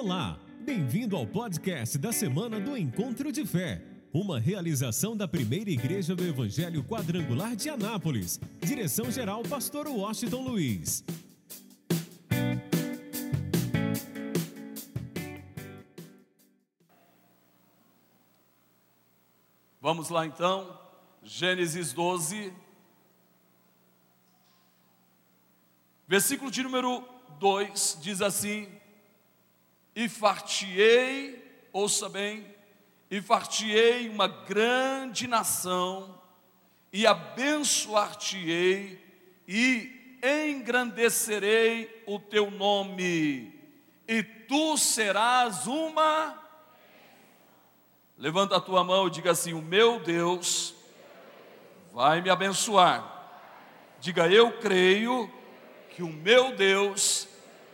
Olá, bem-vindo ao podcast da semana do Encontro de Fé, uma realização da primeira igreja do Evangelho Quadrangular de Anápolis. Direção-geral, Pastor Washington Luiz. Vamos lá então, Gênesis 12, versículo de número 2 diz assim: E fartiei, ouça bem, e fartiei uma grande nação, e abençoar-te-ei, e engrandecerei o teu nome, e tu serás uma Levanta a tua mão e diga assim: O meu Deus vai me abençoar. Diga, eu creio que o meu Deus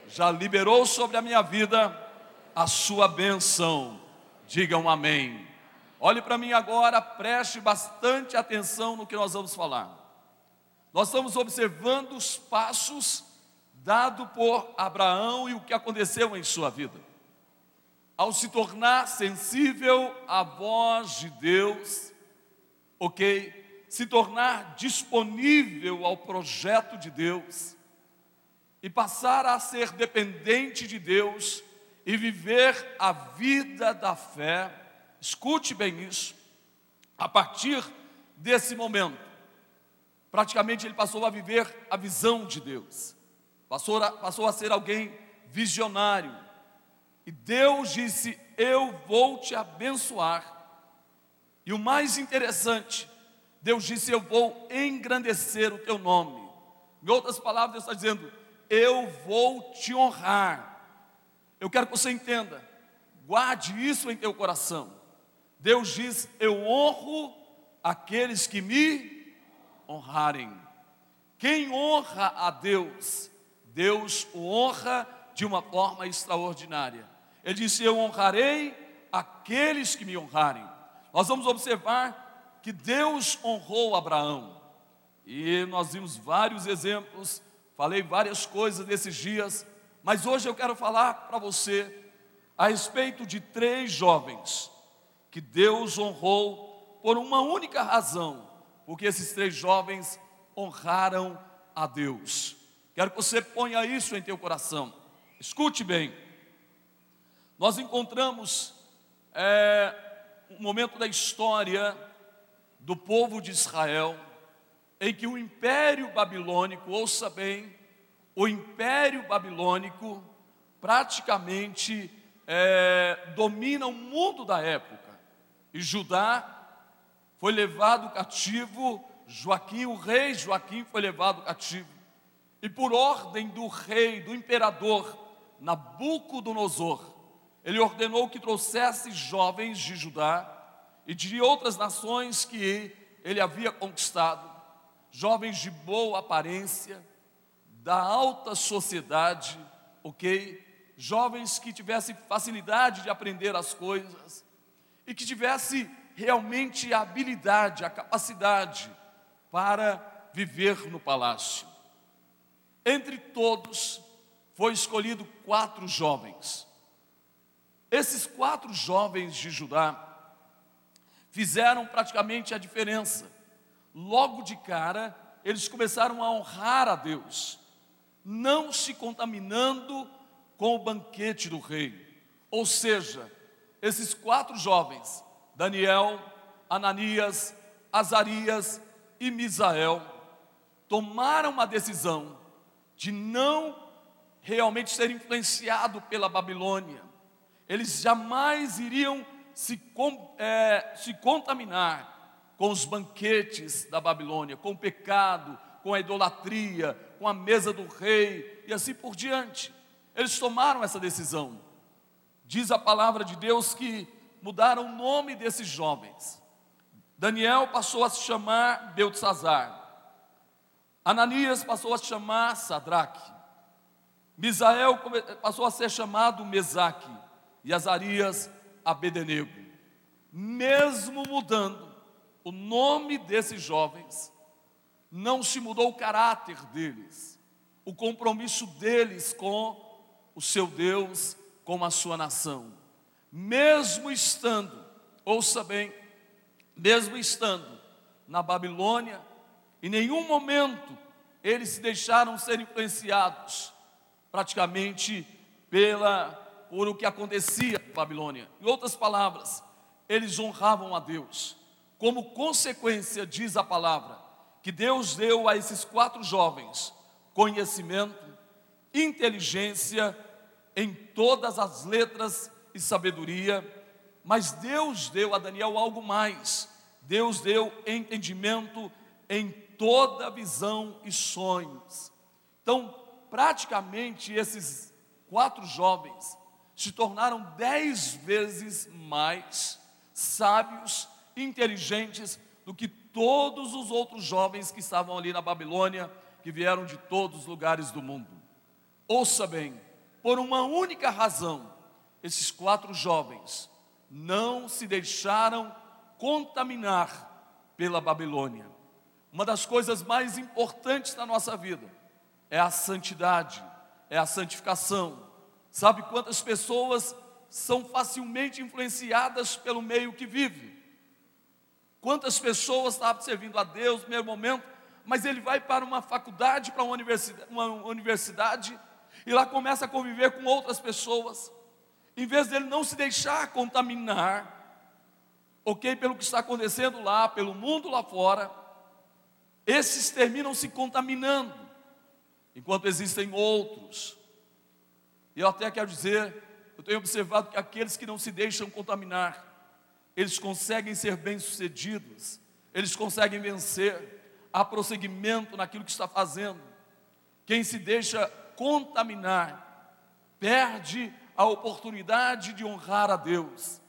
já liberou sobre a minha vida a sua bênção. Diga um amém. Olhe para mim agora, preste bastante atenção no que nós vamos falar. Nós estamos observando os passos dados por Abraão e o que aconteceu em sua vida ao se tornar sensível à voz de Deus, ok? Se tornar disponível ao projeto de Deus e passar a ser dependente de Deus e viver a vida da fé, escute bem isso, a partir desse momento, praticamente ele passou a viver a visão de Deus, passou a, passou a ser alguém visionário, e Deus disse: Eu vou te abençoar. E o mais interessante, Deus disse: Eu vou engrandecer o teu nome. Em outras palavras, Deus está dizendo: Eu vou te honrar. Eu quero que você entenda, guarde isso em teu coração. Deus diz: Eu honro aqueles que me honrarem. Quem honra a Deus, Deus o honra de uma forma extraordinária. Ele disse: Eu honrarei aqueles que me honrarem. Nós vamos observar que Deus honrou Abraão. E nós vimos vários exemplos, falei várias coisas nesses dias, mas hoje eu quero falar para você a respeito de três jovens que Deus honrou por uma única razão, porque esses três jovens honraram a Deus. Quero que você ponha isso em teu coração. Escute bem nós encontramos é, um momento da história do povo de Israel em que o império babilônico, ouça bem, o império babilônico praticamente é, domina o mundo da época. E Judá foi levado cativo, Joaquim, o rei Joaquim foi levado cativo. E por ordem do rei, do imperador Nabucodonosor, ele ordenou que trouxesse jovens de Judá e de outras nações que ele havia conquistado, jovens de boa aparência, da alta sociedade, ok? Jovens que tivessem facilidade de aprender as coisas e que tivessem realmente a habilidade, a capacidade para viver no palácio. Entre todos, foi escolhido quatro jovens esses quatro jovens de Judá fizeram praticamente a diferença. Logo de cara, eles começaram a honrar a Deus, não se contaminando com o banquete do rei. Ou seja, esses quatro jovens, Daniel, Ananias, Azarias e Misael, tomaram uma decisão de não realmente ser influenciado pela Babilônia, eles jamais iriam se, é, se contaminar com os banquetes da Babilônia, com o pecado, com a idolatria, com a mesa do rei e assim por diante. Eles tomaram essa decisão. Diz a palavra de Deus que mudaram o nome desses jovens. Daniel passou a se chamar Beltzazar. Ananias passou a se chamar Sadraque. Misael passou a ser chamado Mesaque e Azarias Abedenego. Mesmo mudando o nome desses jovens, não se mudou o caráter deles, o compromisso deles com o seu Deus com a sua nação. Mesmo estando, ouça bem, mesmo estando na Babilônia, em nenhum momento eles se deixaram ser influenciados praticamente pela por o que acontecia na Babilônia. Em outras palavras, eles honravam a Deus. Como consequência, diz a palavra, que Deus deu a esses quatro jovens conhecimento, inteligência em todas as letras e sabedoria, mas Deus deu a Daniel algo mais. Deus deu entendimento em toda visão e sonhos. Então, praticamente esses quatro jovens se tornaram dez vezes mais sábios, inteligentes do que todos os outros jovens que estavam ali na Babilônia, que vieram de todos os lugares do mundo. Ouça bem, por uma única razão, esses quatro jovens não se deixaram contaminar pela Babilônia. Uma das coisas mais importantes da nossa vida é a santidade, é a santificação. Sabe quantas pessoas são facilmente influenciadas pelo meio que vive? Quantas pessoas estavam servindo a Deus no primeiro momento, mas ele vai para uma faculdade, para uma universidade, uma universidade, e lá começa a conviver com outras pessoas, em vez dele não se deixar contaminar, ok, pelo que está acontecendo lá, pelo mundo lá fora, esses terminam se contaminando, enquanto existem outros. E eu até quero dizer, eu tenho observado que aqueles que não se deixam contaminar, eles conseguem ser bem-sucedidos, eles conseguem vencer, há prosseguimento naquilo que está fazendo. Quem se deixa contaminar, perde a oportunidade de honrar a Deus,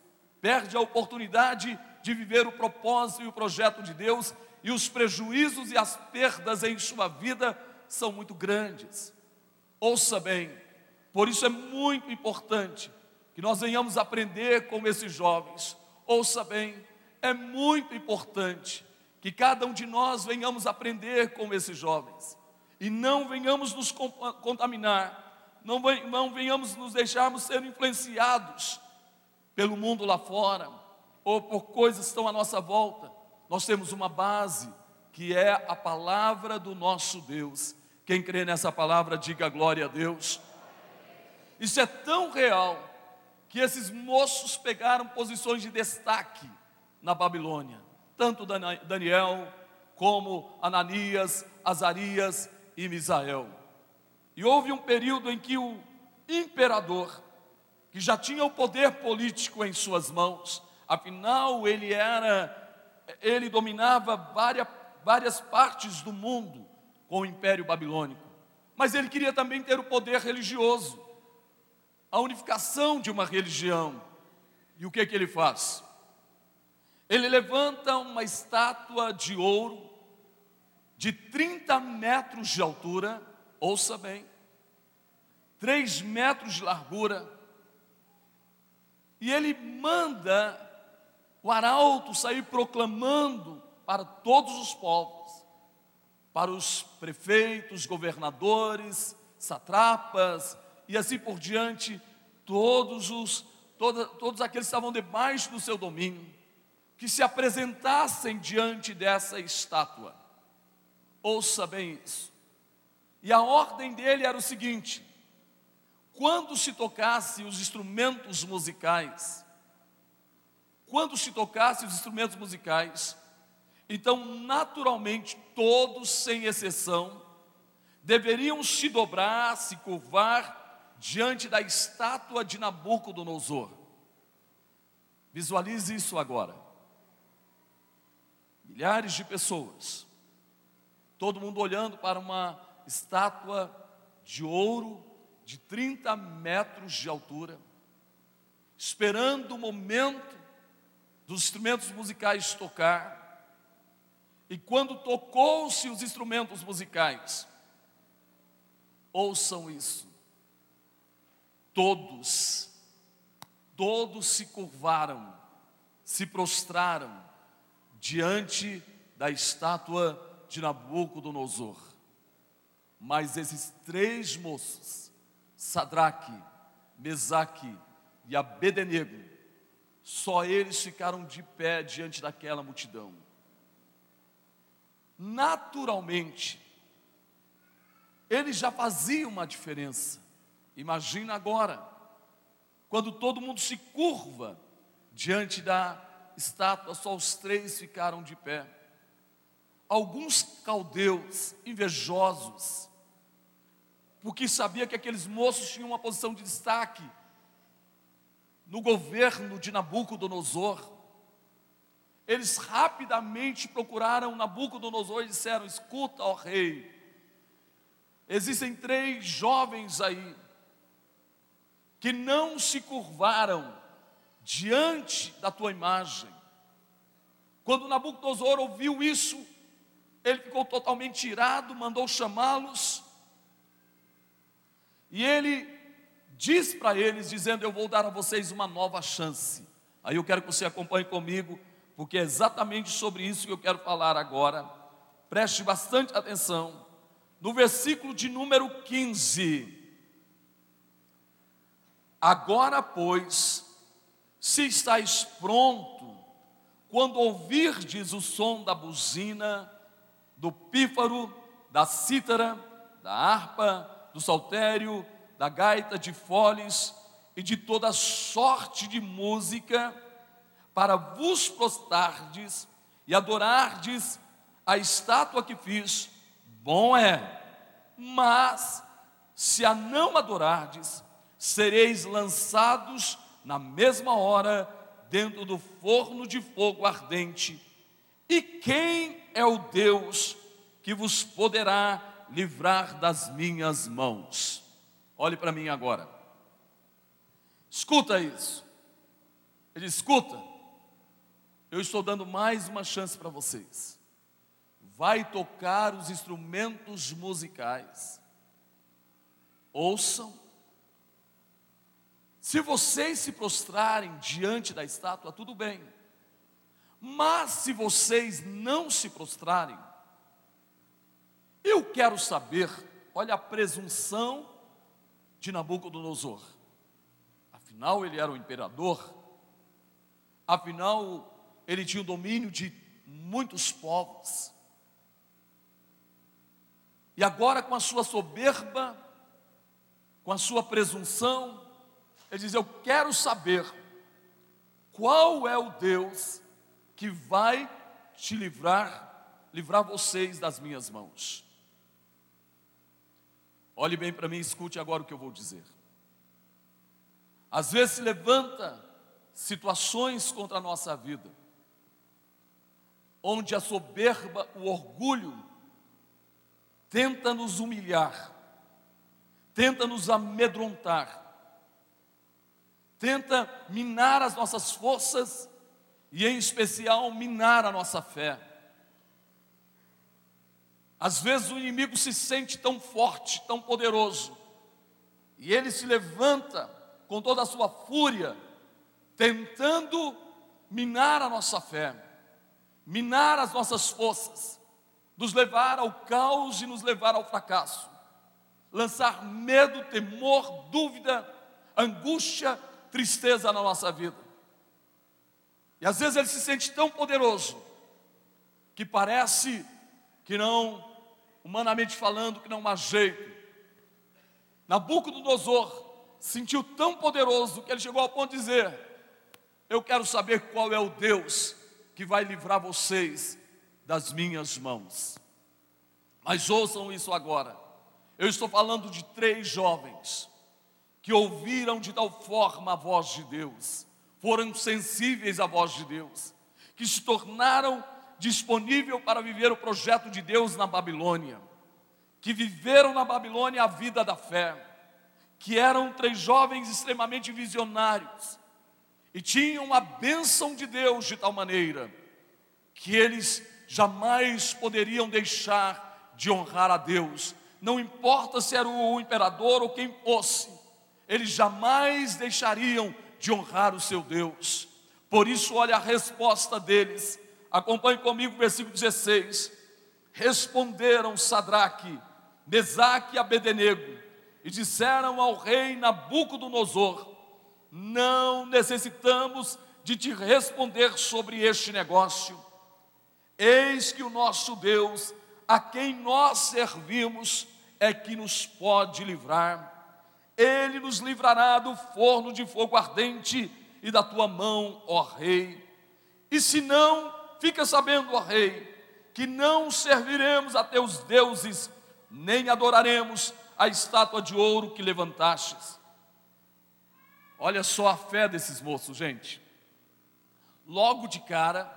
perde a oportunidade de viver o propósito e o projeto de Deus, e os prejuízos e as perdas em sua vida são muito grandes. Ouça bem, por isso é muito importante que nós venhamos aprender com esses jovens. Ouça bem, é muito importante que cada um de nós venhamos aprender com esses jovens e não venhamos nos contaminar, não, não venhamos nos deixarmos ser influenciados pelo mundo lá fora ou por coisas que estão à nossa volta. Nós temos uma base que é a palavra do nosso Deus. Quem crê nessa palavra, diga glória a Deus. Isso é tão real que esses moços pegaram posições de destaque na Babilônia, tanto Daniel como Ananias, Azarias e Misael. E houve um período em que o imperador, que já tinha o poder político em suas mãos, afinal ele era, ele dominava várias, várias partes do mundo com o império babilônico, mas ele queria também ter o poder religioso a unificação de uma religião. E o que, que ele faz? Ele levanta uma estátua de ouro de 30 metros de altura, ouça bem, 3 metros de largura, e ele manda o arauto sair proclamando para todos os povos, para os prefeitos, governadores, satrapas, e assim por diante, todos os toda, todos aqueles que estavam debaixo do seu domínio, que se apresentassem diante dessa estátua. Ouça bem isso. E a ordem dele era o seguinte: quando se tocasse os instrumentos musicais, quando se tocasse os instrumentos musicais, então naturalmente todos, sem exceção, deveriam se dobrar, se curvar diante da estátua de Nabucodonosor. Visualize isso agora. Milhares de pessoas, todo mundo olhando para uma estátua de ouro de 30 metros de altura, esperando o momento dos instrumentos musicais tocar. E quando tocou-se os instrumentos musicais, ouçam isso todos, todos se curvaram, se prostraram diante da estátua de Nabucodonosor. Mas esses três moços, Sadraque, Mesaque e Abednego, só eles ficaram de pé diante daquela multidão. Naturalmente, eles já faziam uma diferença. Imagina agora, quando todo mundo se curva diante da estátua, só os três ficaram de pé. Alguns caldeus invejosos, porque sabia que aqueles moços tinham uma posição de destaque no governo de Nabucodonosor. Eles rapidamente procuraram Nabucodonosor e disseram: Escuta, ó rei, existem três jovens aí que não se curvaram diante da tua imagem. Quando Nabucodonosor ouviu isso, ele ficou totalmente irado, mandou chamá-los, e ele diz para eles, dizendo: Eu vou dar a vocês uma nova chance. Aí eu quero que você acompanhe comigo, porque é exatamente sobre isso que eu quero falar agora. Preste bastante atenção. No versículo de número 15. Agora, pois, se estáis pronto, quando ouvirdes o som da buzina, do pífaro, da cítara, da harpa, do saltério, da gaita de foles e de toda sorte de música, para vos prostardes e adorardes a estátua que fiz, bom é. Mas se a não adorardes, sereis lançados na mesma hora, dentro do forno de fogo ardente. E quem é o Deus que vos poderá livrar das minhas mãos? Olhe para mim agora. Escuta isso. Ele escuta. Eu estou dando mais uma chance para vocês. Vai tocar os instrumentos musicais. Ouçam se vocês se prostrarem diante da estátua, tudo bem. Mas se vocês não se prostrarem, eu quero saber, olha a presunção de Nabucodonosor. Afinal, ele era o imperador, afinal, ele tinha o domínio de muitos povos. E agora, com a sua soberba, com a sua presunção, ele diz: Eu quero saber qual é o Deus que vai te livrar, livrar vocês das minhas mãos. Olhe bem para mim, escute agora o que eu vou dizer. Às vezes se levanta situações contra a nossa vida, onde a soberba, o orgulho, tenta nos humilhar, tenta nos amedrontar, tenta minar as nossas forças e, em especial, minar a nossa fé. Às vezes o inimigo se sente tão forte, tão poderoso, e ele se levanta com toda a sua fúria, tentando minar a nossa fé, minar as nossas forças, nos levar ao caos e nos levar ao fracasso, lançar medo, temor, dúvida, angústia tristeza na nossa vida. E às vezes ele se sente tão poderoso que parece que não, humanamente falando, que não há jeito. Nabucodonosor sentiu tão poderoso que ele chegou ao ponto de dizer: Eu quero saber qual é o Deus que vai livrar vocês das minhas mãos. Mas ouçam isso agora. Eu estou falando de três jovens que ouviram de tal forma a voz de Deus, foram sensíveis à voz de Deus, que se tornaram disponível para viver o projeto de Deus na Babilônia, que viveram na Babilônia a vida da fé, que eram três jovens extremamente visionários e tinham a bênção de Deus de tal maneira que eles jamais poderiam deixar de honrar a Deus, não importa se era o imperador ou quem fosse, eles jamais deixariam de honrar o seu Deus. Por isso, olha a resposta deles. Acompanhe comigo o versículo 16. Responderam Sadraque, Mesaque e Abednego, e disseram ao rei Nabucodonosor: Não necessitamos de te responder sobre este negócio. Eis que o nosso Deus, a quem nós servimos, é que nos pode livrar. Ele nos livrará do forno de fogo ardente e da tua mão, ó rei. E se não, fica sabendo, ó rei, que não serviremos a teus deuses, nem adoraremos a estátua de ouro que levantastes. Olha só a fé desses moços, gente. Logo de cara,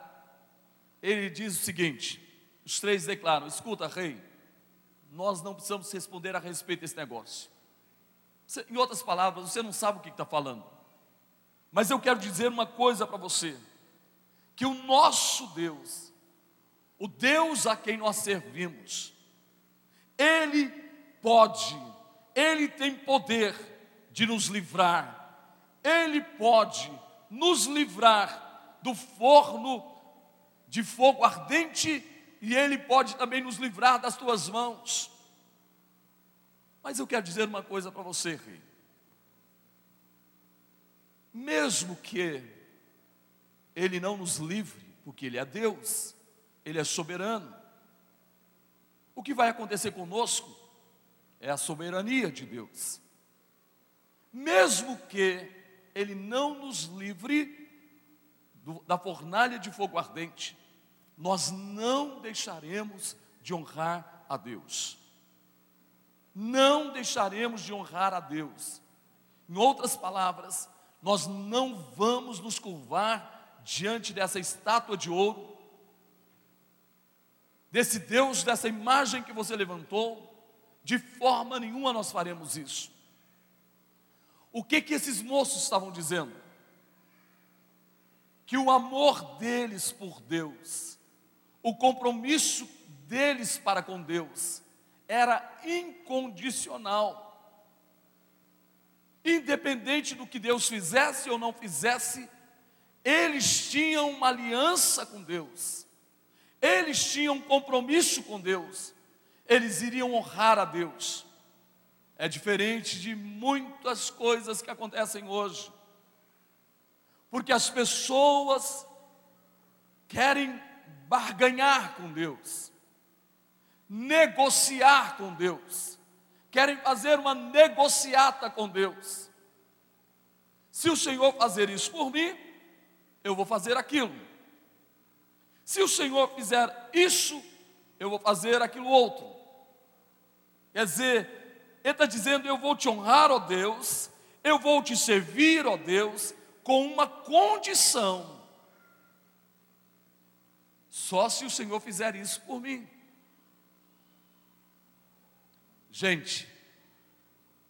ele diz o seguinte: os três declaram: escuta, rei, nós não precisamos responder a respeito desse negócio. Você, em outras palavras, você não sabe o que está falando. Mas eu quero dizer uma coisa para você: que o nosso Deus, o Deus a quem nós servimos, Ele pode, Ele tem poder de nos livrar, Ele pode nos livrar do forno de fogo ardente e Ele pode também nos livrar das tuas mãos. Mas eu quero dizer uma coisa para você, rei. Mesmo que Ele não nos livre, porque Ele é Deus, Ele é soberano, o que vai acontecer conosco é a soberania de Deus. Mesmo que Ele não nos livre do, da fornalha de fogo ardente, nós não deixaremos de honrar a Deus. Não deixaremos de honrar a Deus. Em outras palavras, nós não vamos nos curvar diante dessa estátua de ouro, desse Deus, dessa imagem que você levantou, de forma nenhuma nós faremos isso. O que que esses moços estavam dizendo? Que o amor deles por Deus o compromisso deles para com Deus era incondicional. Independente do que Deus fizesse ou não fizesse, eles tinham uma aliança com Deus, eles tinham um compromisso com Deus, eles iriam honrar a Deus. É diferente de muitas coisas que acontecem hoje, porque as pessoas querem barganhar com Deus, negociar com Deus, querem fazer uma negociata com Deus. Se o Senhor fazer isso por mim, eu vou fazer aquilo. Se o Senhor fizer isso, eu vou fazer aquilo outro. Quer dizer, Ele está dizendo: eu vou te honrar, ó Deus, eu vou te servir, ó Deus, com uma condição só se o Senhor fizer isso por mim. Gente,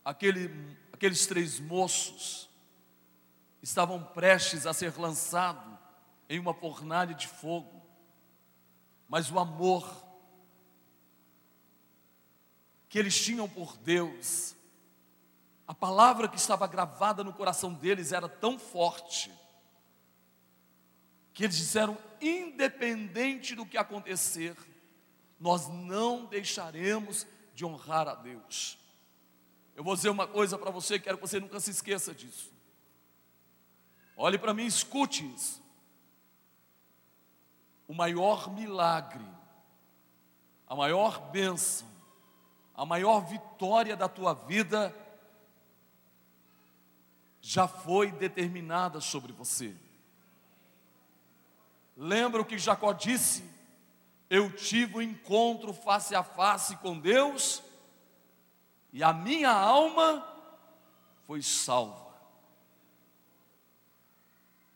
aquele, aqueles três moços estavam prestes a ser lançados em uma fornalha de fogo, mas o amor que eles tinham por Deus, a palavra que estava gravada no coração deles era tão forte, que eles disseram: independente do que acontecer, nós não deixaremos de honrar a Deus. Eu vou dizer uma coisa para você, quero que você nunca se esqueça disso. Olhe para mim, escute isso. O maior milagre, a maior bênção, a maior vitória da tua vida já foi determinada sobre você. Lembra o que Jacó disse? Eu tive um encontro face a face com Deus e a minha alma foi salva.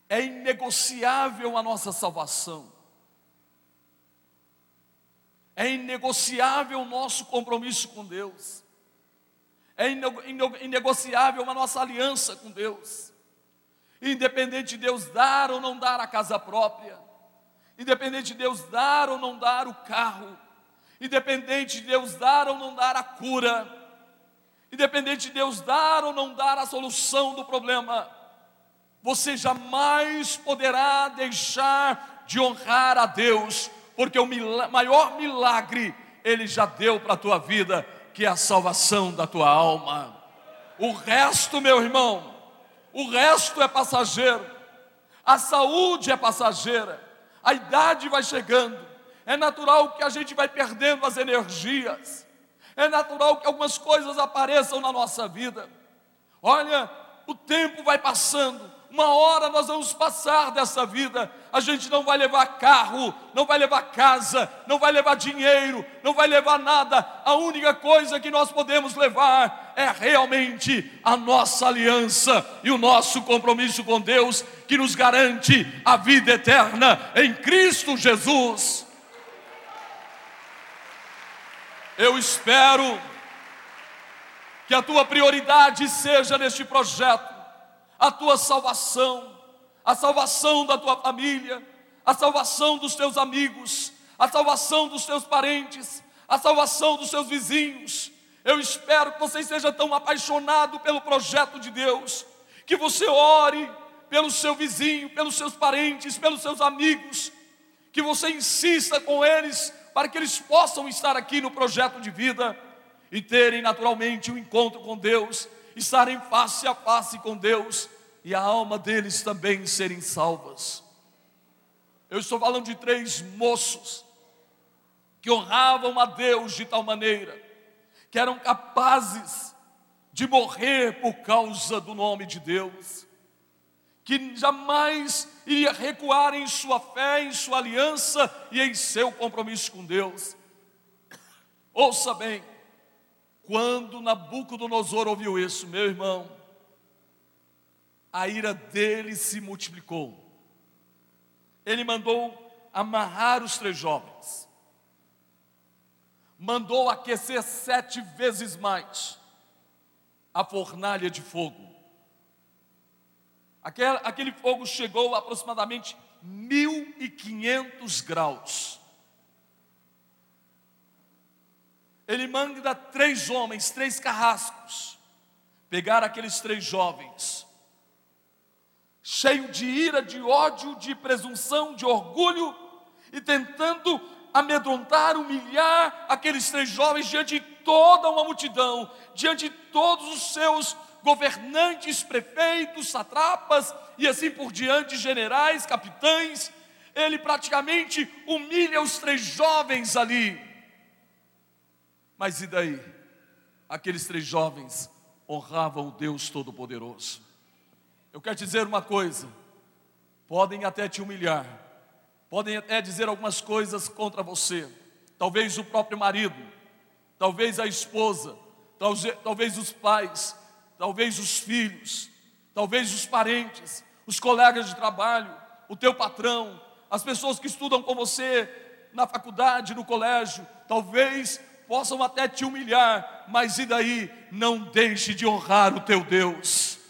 É inegociável a nossa salvação. É inegociável o nosso compromisso com Deus. É inegociável a nossa aliança com Deus. Independente de Deus dar ou não dar a casa própria, independente de Deus dar ou não dar o carro, independente de Deus dar ou não dar a cura, independente de Deus dar ou não dar a solução do problema, você jamais poderá deixar de honrar a Deus, porque o maior milagre Ele já deu para a tua vida, que é a salvação da tua alma. O resto, meu irmão, o resto é passageiro. A saúde é passageira. A idade vai chegando. É natural que a gente vai perdendo as energias. É natural que algumas coisas apareçam na nossa vida. Olha, o tempo vai passando, uma hora nós vamos passar dessa vida. A gente não vai levar carro, não vai levar casa, não vai levar dinheiro, não vai levar nada. A única coisa que nós podemos levar é realmente a nossa aliança e o nosso compromisso com Deus, que nos garante a vida eterna em Cristo Jesus. Eu espero que a tua prioridade seja neste projeto a tua salvação, a salvação da tua família, a salvação dos teus amigos, a salvação dos teus parentes, a salvação dos seus vizinhos. Eu espero que você esteja tão apaixonado pelo projeto de Deus, que você ore pelo seu vizinho, pelos seus parentes, pelos seus amigos, que você insista com eles para que eles possam estar aqui no projeto de vida e terem naturalmente um encontro com Deus estarem face a face com Deus e a alma deles também serem salvas. Eu estou falando de três moços que honravam a Deus de tal maneira que eram capazes de morrer por causa do nome de Deus, que jamais iria recuar em sua fé, em sua aliança e em seu compromisso com Deus. Ouça bem, quando Nabucodonosor ouviu isso, meu irmão, a ira dele se multiplicou. Ele mandou amarrar os três jovens, mandou aquecer sete vezes mais a fornalha de fogo. Aquele, aquele fogo chegou a aproximadamente 1.500 graus. Ele manda três homens, três carrascos, pegar aqueles três jovens, cheio de ira, de ódio, de presunção, de orgulho, e tentando amedrontar, humilhar aqueles três jovens diante de toda uma multidão, diante de todos os seus governantes, prefeitos, satrapas e assim por diante, generais, capitães. Ele praticamente humilha os três jovens ali. Mas e daí? Aqueles três jovens honravam o Deus Todo-Poderoso. Eu quero te dizer uma coisa: podem até te humilhar, podem até dizer algumas coisas contra você, talvez o próprio marido, talvez a esposa, talvez os pais, talvez os filhos, talvez os parentes, os colegas de trabalho, o teu patrão, as pessoas que estudam com você na faculdade, no colégio, talvez possam até te humilhar, mas e daí? Não deixe de honrar o teu Deus.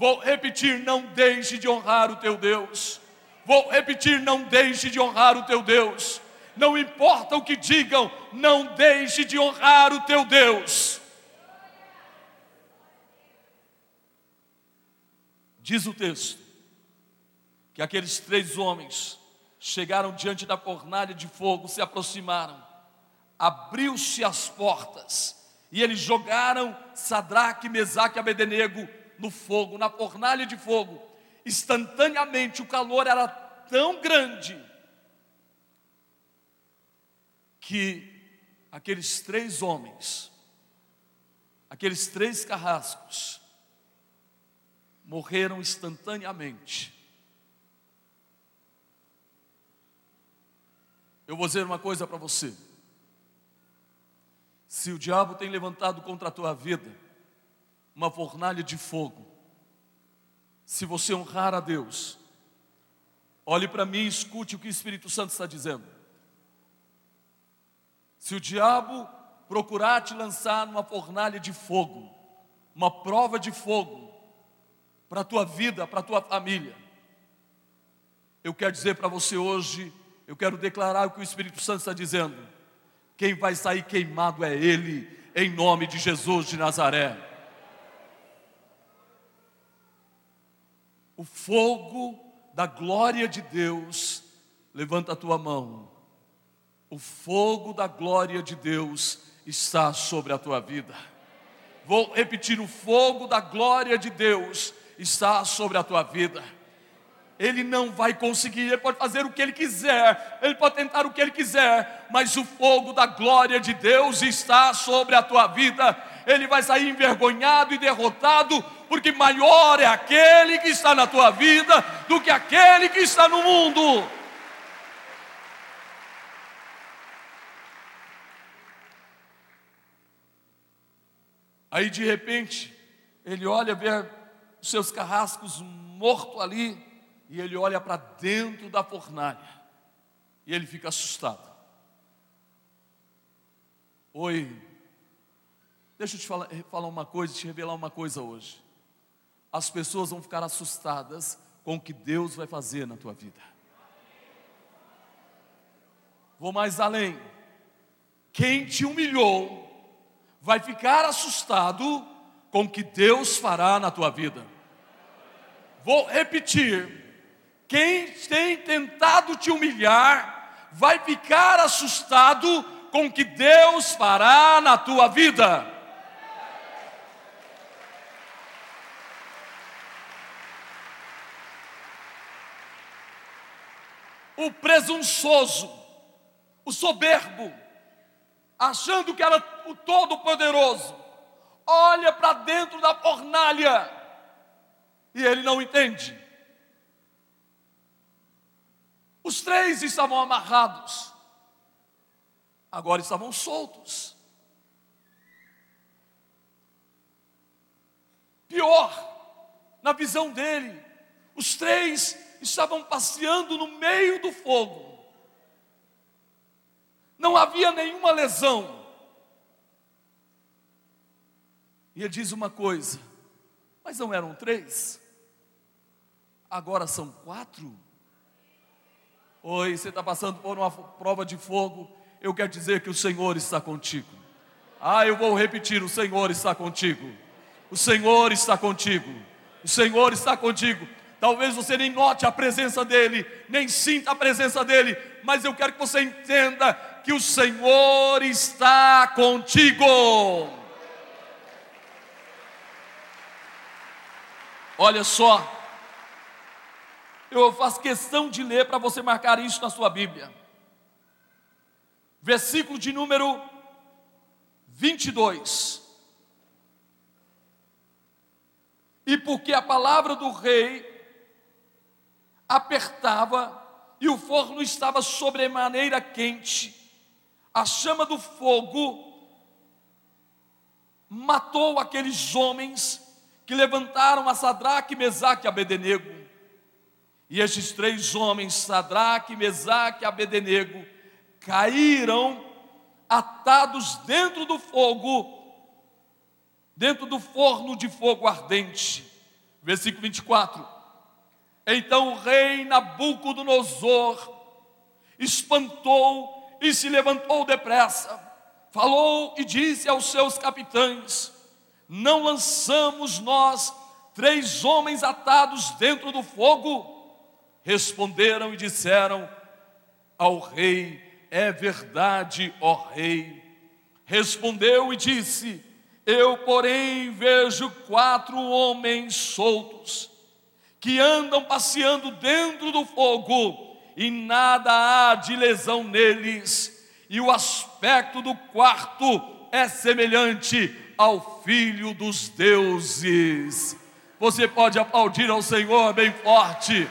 Vou repetir: não deixe de honrar o teu Deus. Vou repetir: não deixe de honrar o teu Deus. Não importa o que digam, não deixe de honrar o teu Deus. Diz o texto que aqueles três homens chegaram diante da fornalha de fogo, se aproximaram abriu-se as portas, e eles jogaram Sadraque, Mesaque e Abednego no fogo, na fornalha de fogo. Instantaneamente o calor era tão grande que aqueles três homens, aqueles três carrascos, morreram instantaneamente. Eu vou dizer uma coisa para você. Se o diabo tem levantado contra a tua vida uma fornalha de fogo, se você honrar a Deus, olhe para mim e escute o que o Espírito Santo está dizendo. Se o diabo procurar te lançar numa fornalha de fogo, uma prova de fogo, para a tua vida, para a tua família, eu quero dizer para você hoje, eu quero declarar o que o Espírito Santo está dizendo quem vai sair queimado é Ele, em nome de Jesus de Nazaré. O fogo da glória de Deus, levanta a tua mão. O fogo da glória de Deus está sobre a tua vida. Vou repetir: o fogo da glória de Deus está sobre a tua vida. Ele não vai conseguir, ele pode fazer o que ele quiser, ele pode tentar o que ele quiser, mas o fogo da glória de Deus está sobre a tua vida. Ele vai sair envergonhado e derrotado, porque maior é aquele que está na tua vida do que aquele que está no mundo. Aí de repente, ele olha, vê os seus carrascos mortos ali, e ele olha para dentro da fornalha, e ele fica assustado. Oi, deixa eu te falar, falar uma coisa, te revelar uma coisa hoje. As pessoas vão ficar assustadas com o que Deus vai fazer na tua vida. Vou mais além. Quem te humilhou vai ficar assustado com o que Deus fará na tua vida. Vou repetir: quem tem tentado te humilhar, vai ficar assustado com o que Deus fará na tua vida. O presunçoso, o soberbo, achando que era o Todo-Poderoso, olha para dentro da fornalha e ele não entende. Os três estavam amarrados, agora estavam soltos. Pior, na visão dele, os três estavam passeando no meio do fogo não havia nenhuma lesão. E ele diz uma coisa, mas não eram três, agora são quatro. Oi, você está passando por uma prova de fogo, eu quero dizer que o Senhor está contigo. Ah, eu vou repetir: o Senhor está contigo. O Senhor está contigo. O Senhor está contigo. Talvez você nem note a presença dEle, nem sinta a presença dEle, mas eu quero que você entenda que o Senhor está contigo. Olha só, eu faço questão de ler para você marcar isso na sua Bíblia. Versículo de número 22. E porque a palavra do rei apertava e o forno estava sobremaneira quente, a chama do fogo matou aqueles homens que levantaram a Sadraque, Mesaque e Abednego. E estes três homens, Sadraque, Mesaque e Abednego, caíram atados dentro do fogo, dentro do forno de fogo ardente. Versículo 24. Então o rei Nabucodonosor espantou e se levantou depressa, falou e disse aos seus capitães: Não lançamos nós três homens atados dentro do fogo? Responderam e disseram ao rei: É verdade, ó rei. Respondeu e disse: Eu, porém, vejo quatro homens soltos que andam passeando dentro do fogo e nada há de lesão neles, e o aspecto do quarto é semelhante ao Filho dos deuses. Você pode aplaudir ao Senhor bem forte.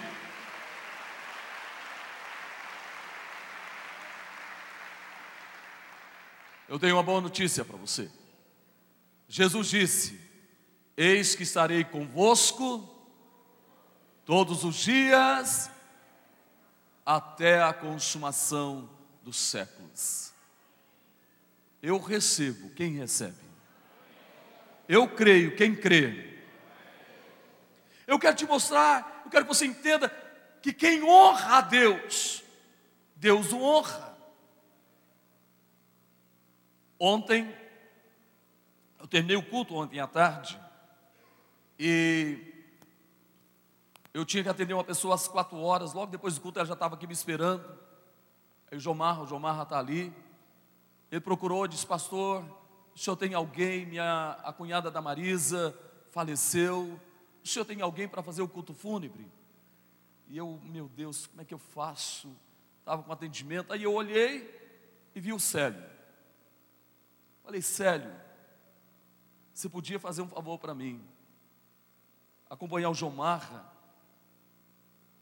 Eu tenho uma boa notícia para você. Jesus disse: Eis que estarei convosco todos os dias até a consumação dos séculos. Eu recebo, quem recebe? Eu creio, quem crê? Eu quero te mostrar, eu quero que você entenda que quem honra a Deus, Deus o honra. Ontem, eu terminei o culto ontem à tarde, e eu tinha que atender uma pessoa às quatro horas, logo depois do culto ela já estava aqui me esperando. Aí o Jomarra, o Jomarra está ali. Ele procurou, disse, pastor, o senhor tem alguém, minha a cunhada da Marisa faleceu, o senhor tem alguém para fazer o culto fúnebre? E eu, meu Deus, como é que eu faço? Estava com atendimento, aí eu olhei e vi o Célio. Falei, Célio, você podia fazer um favor para mim? Acompanhar o João Marra,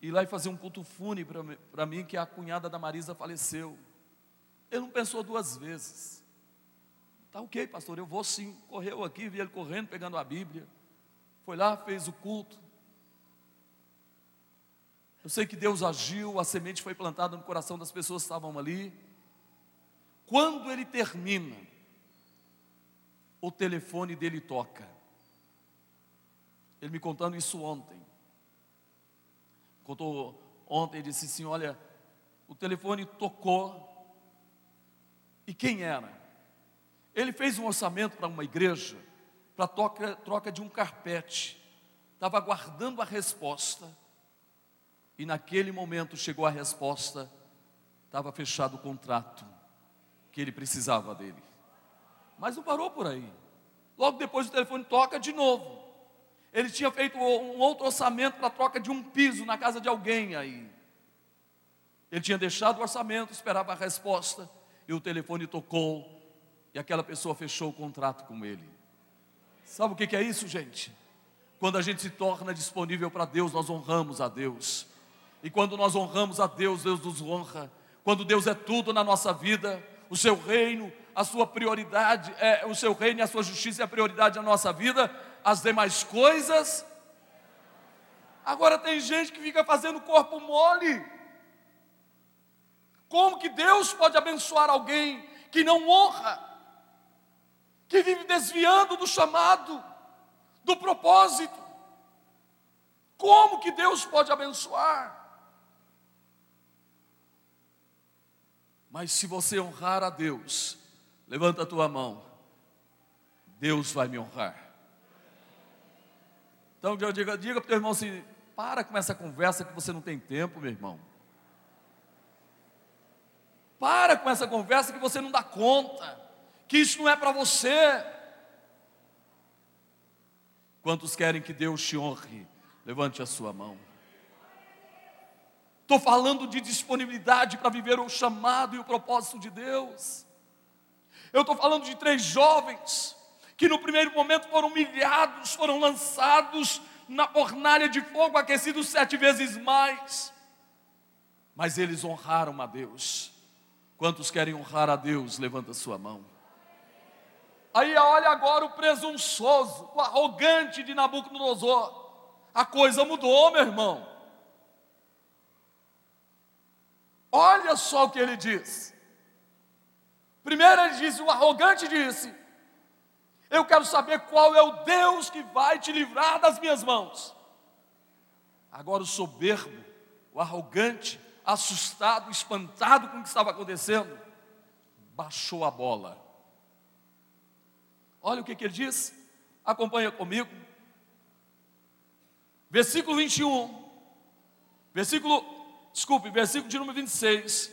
ir lá e fazer um culto fúnebre para mim, que a cunhada da Marisa faleceu. Ele não pensou duas vezes. Tá ok, pastor, eu vou sim. Correu aqui, vi ele correndo, pegando a Bíblia. Foi lá, fez o culto. Eu sei que Deus agiu, a semente foi plantada no coração das pessoas que estavam ali. Quando ele termina, o telefone dele toca. Ele me contando isso ontem. Contou ontem, disse assim: Olha, o telefone tocou. E quem era? Ele fez um orçamento para uma igreja, para troca, troca de um carpete. Estava aguardando a resposta. E naquele momento chegou a resposta, estava fechado o contrato que ele precisava dele. Mas não parou por aí. Logo depois o telefone toca de novo. Ele tinha feito um outro orçamento para troca de um piso na casa de alguém aí. Ele tinha deixado o orçamento, esperava a resposta, e o telefone tocou, e aquela pessoa fechou o contrato com ele. Sabe o que é isso, gente? Quando a gente se torna disponível para Deus, nós honramos a Deus. E quando nós honramos a Deus, Deus nos honra. Quando Deus é tudo na nossa vida, o seu reino, a sua prioridade, é, o seu reino e a sua justiça é a prioridade na nossa vida, as demais coisas. Agora tem gente que fica fazendo corpo mole. Como que Deus pode abençoar alguém que não honra, que vive desviando do chamado, do propósito? Como que Deus pode abençoar? Mas se você honrar a Deus, Levanta a tua mão. Deus vai me honrar. Então diga, diga para o teu irmão assim: para com essa conversa que você não tem tempo, meu irmão. Para com essa conversa que você não dá conta, que isso não é para você. Quantos querem que Deus te honre? Levante a sua mão. Estou falando de disponibilidade para viver o chamado e o propósito de Deus. Eu estou falando de três jovens que no primeiro momento foram humilhados, foram lançados na fornalha de fogo, aquecidos sete vezes mais. Mas eles honraram a Deus. Quantos querem honrar a Deus? Levanta sua mão. Aí olha agora o presunçoso, o arrogante de Nabucodonosor. A coisa mudou, meu irmão. Olha só o que ele diz. Primeiro ele disse, o arrogante disse: Eu quero saber qual é o Deus que vai te livrar das minhas mãos. Agora o soberbo, o arrogante, assustado, espantado com o que estava acontecendo, baixou a bola. Olha o que, que ele diz, acompanha comigo. Versículo 21, versículo, desculpe, versículo de número 26.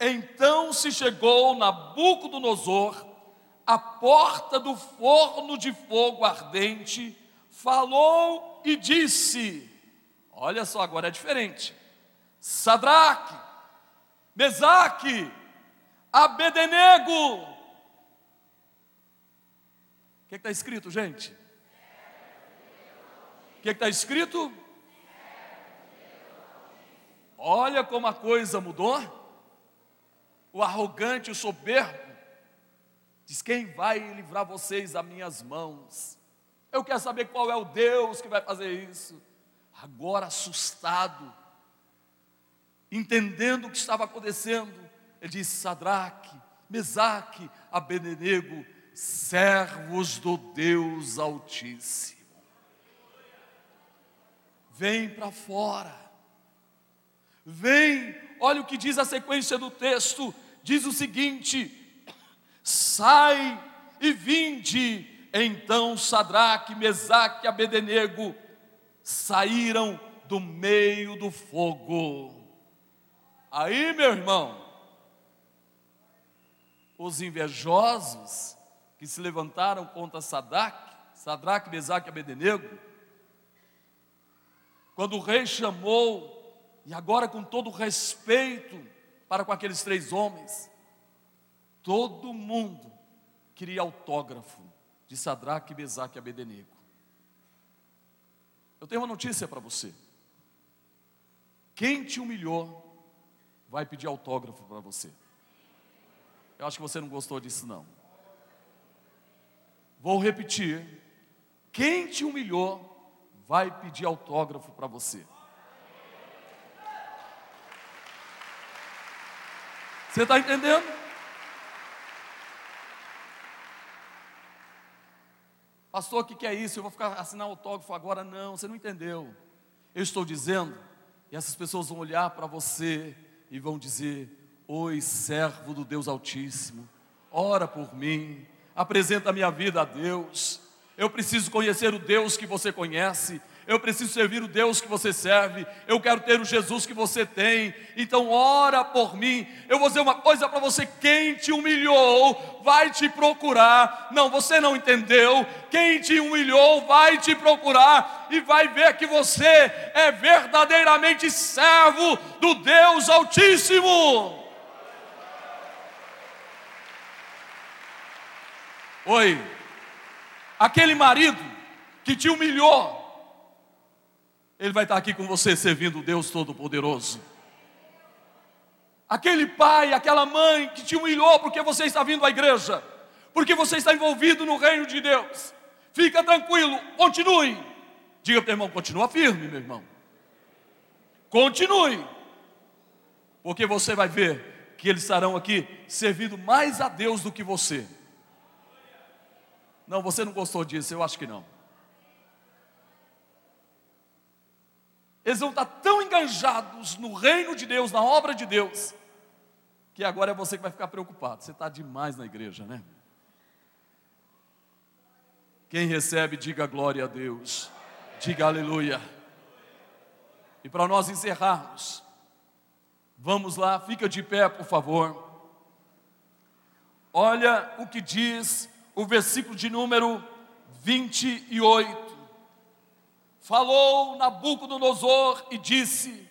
Então se chegou Nabucodonosor à porta do forno de fogo ardente, falou e disse: Olha só, agora é diferente. Sadraque, Mesaque, Abedenego. O que está escrito, gente? O que está escrito? Olha como a coisa mudou o arrogante, o soberbo, diz: Quem vai livrar vocês das minhas mãos? Eu quero saber qual é o Deus que vai fazer isso. Agora, assustado, entendendo o que estava acontecendo, ele disse: Sadraque, Mesaque, Abednego, servos do Deus Altíssimo, vem para fora, vem olha o que diz a sequência do texto: diz o seguinte: sai e vinde. Então Sadraque, Mesaque e Abednego saíram do meio do fogo. Aí, meu irmão, os invejosos que se levantaram contra Sadraque, Sadraque, Mesaque e Abednego, quando o rei chamou, e agora com todo respeito para com aqueles três homens, todo mundo queria autógrafo de Sadraque, Mesaque e Abednego. Eu tenho uma notícia para você. Quem te humilhou vai pedir autógrafo para você. Eu acho que você não gostou disso, não. Vou repetir. Quem te humilhou vai pedir autógrafo para você. Você está entendendo? Pastor, o que, que é isso? Eu vou ficar assinar autógrafo agora? Não, você não entendeu. Eu estou dizendo, e essas pessoas vão olhar para você e vão dizer: Oi, servo do Deus Altíssimo, ora por mim, apresenta a minha vida a Deus. Eu preciso conhecer o Deus que você conhece, eu preciso servir o Deus que você serve, eu quero ter o Jesus que você tem, então ora por mim. Eu vou dizer uma coisa para você: quem te humilhou vai te procurar. Não, você não entendeu. Quem te humilhou vai te procurar e vai ver que você é verdadeiramente servo do Deus Altíssimo. Oi, aquele marido que te humilhou, ele vai estar aqui com você servindo Deus Todo-Poderoso. Aquele pai, aquela mãe que te humilhou porque você está vindo à igreja, porque você está envolvido no reino de Deus. Fica tranquilo, continue. Diga para o irmão, continua firme, meu irmão. Continue. Porque você vai ver que eles estarão aqui servindo mais a Deus do que você. Não, você não gostou disso, eu acho que não. Eles vão estar tão enganjados no reino de Deus, na obra de Deus, que agora é você que vai ficar preocupado. Você está demais na igreja, né? Quem recebe, diga glória a Deus, diga aleluia. E para nós encerrarmos, vamos lá, fica de pé, por favor. Olha o que diz o versículo de número 28. Falou Nabucodonosor e disse: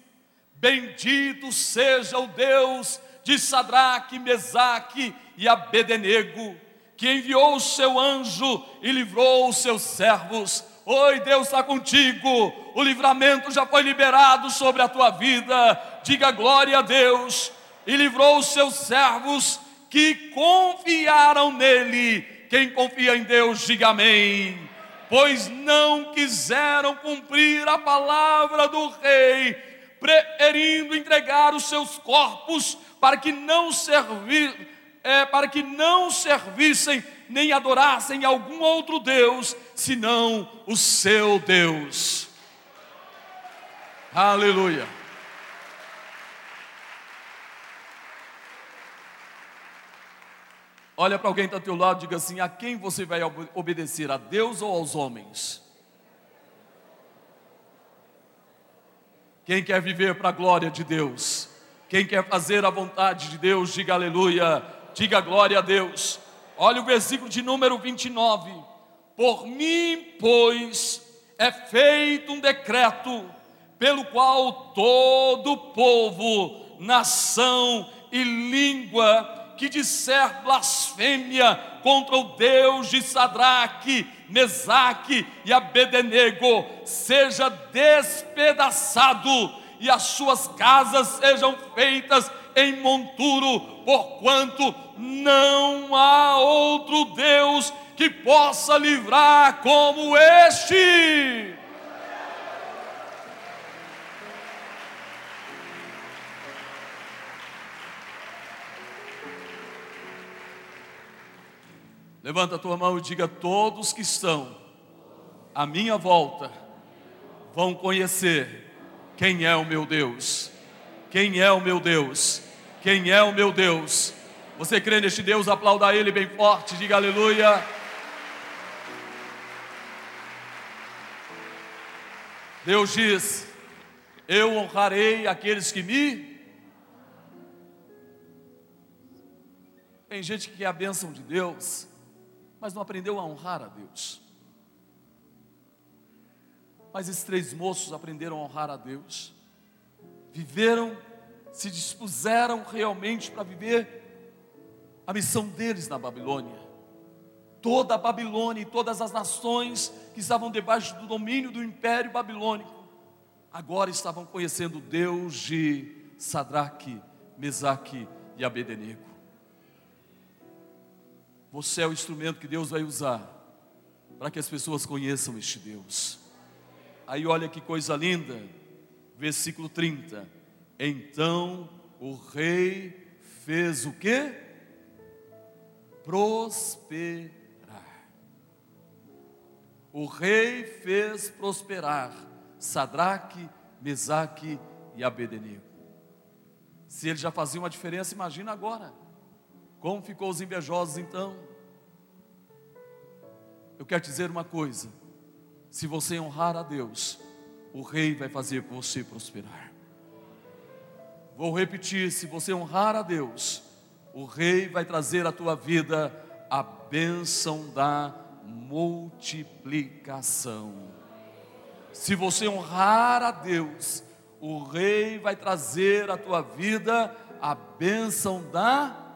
Bendito seja o Deus de Sadraque, Mesaque e Abednego, que enviou o seu anjo e livrou os seus servos. Oi, Deus está contigo, o livramento já foi liberado sobre a tua vida. Diga glória a Deus. E livrou os seus servos que confiaram nele quem confia em Deus, diga amém. Pois não quiseram cumprir a palavra do rei, preferindo entregar os seus corpos para que não servir, é, para que não servissem nem adorassem algum outro Deus, senão o seu Deus. Aleluia. Olha para alguém que está ao teu lado e diga assim: a quem você vai obedecer, a Deus ou aos homens? Quem quer viver para a glória de Deus? Quem quer fazer a vontade de Deus, diga aleluia, diga glória a Deus. Olha o versículo de número 29. Por mim, pois, é feito um decreto pelo qual todo povo, nação e língua que disser blasfêmia contra o Deus de Sadraque, Mesaque e Abednego, seja despedaçado e as suas casas sejam feitas em monturo, porquanto não há outro Deus que possa livrar como este. Levanta a tua mão e diga: Todos que estão à minha volta vão conhecer quem é o meu Deus. Quem é o meu Deus? Quem é o meu Deus? Você crê neste Deus? Aplauda Ele bem forte, diga aleluia. Deus diz: Eu honrarei aqueles que me Tem gente que quer a bênção de Deus, mas não aprendeu a honrar a Deus. Mas esses três moços aprenderam a honrar a Deus, viveram, se dispuseram realmente para viver a missão deles na Babilônia. Toda a Babilônia e todas as nações que estavam debaixo do domínio do império babilônico, agora estavam conhecendo Deus de Sadraque, Mesaque e Abednego. Você é o instrumento que Deus vai usar para que as pessoas conheçam este Deus. Aí olha que coisa linda, versículo 30. Então o rei fez o que? Prosperar. O rei fez prosperar Sadraque, Mesaque e Abednego. Se ele já fazia uma diferença, imagina agora. Como ficou os invejosos então? Eu quero dizer uma coisa: se você honrar a Deus, o Rei vai fazer você prosperar. Vou repetir: se você honrar a Deus, o Rei vai trazer à tua vida a bênção da multiplicação. Se você honrar a Deus, o Rei vai trazer à tua vida a bênção da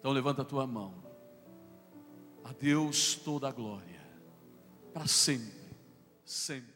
Então levanta a tua mão. A Deus toda a glória. Para sempre. Sempre.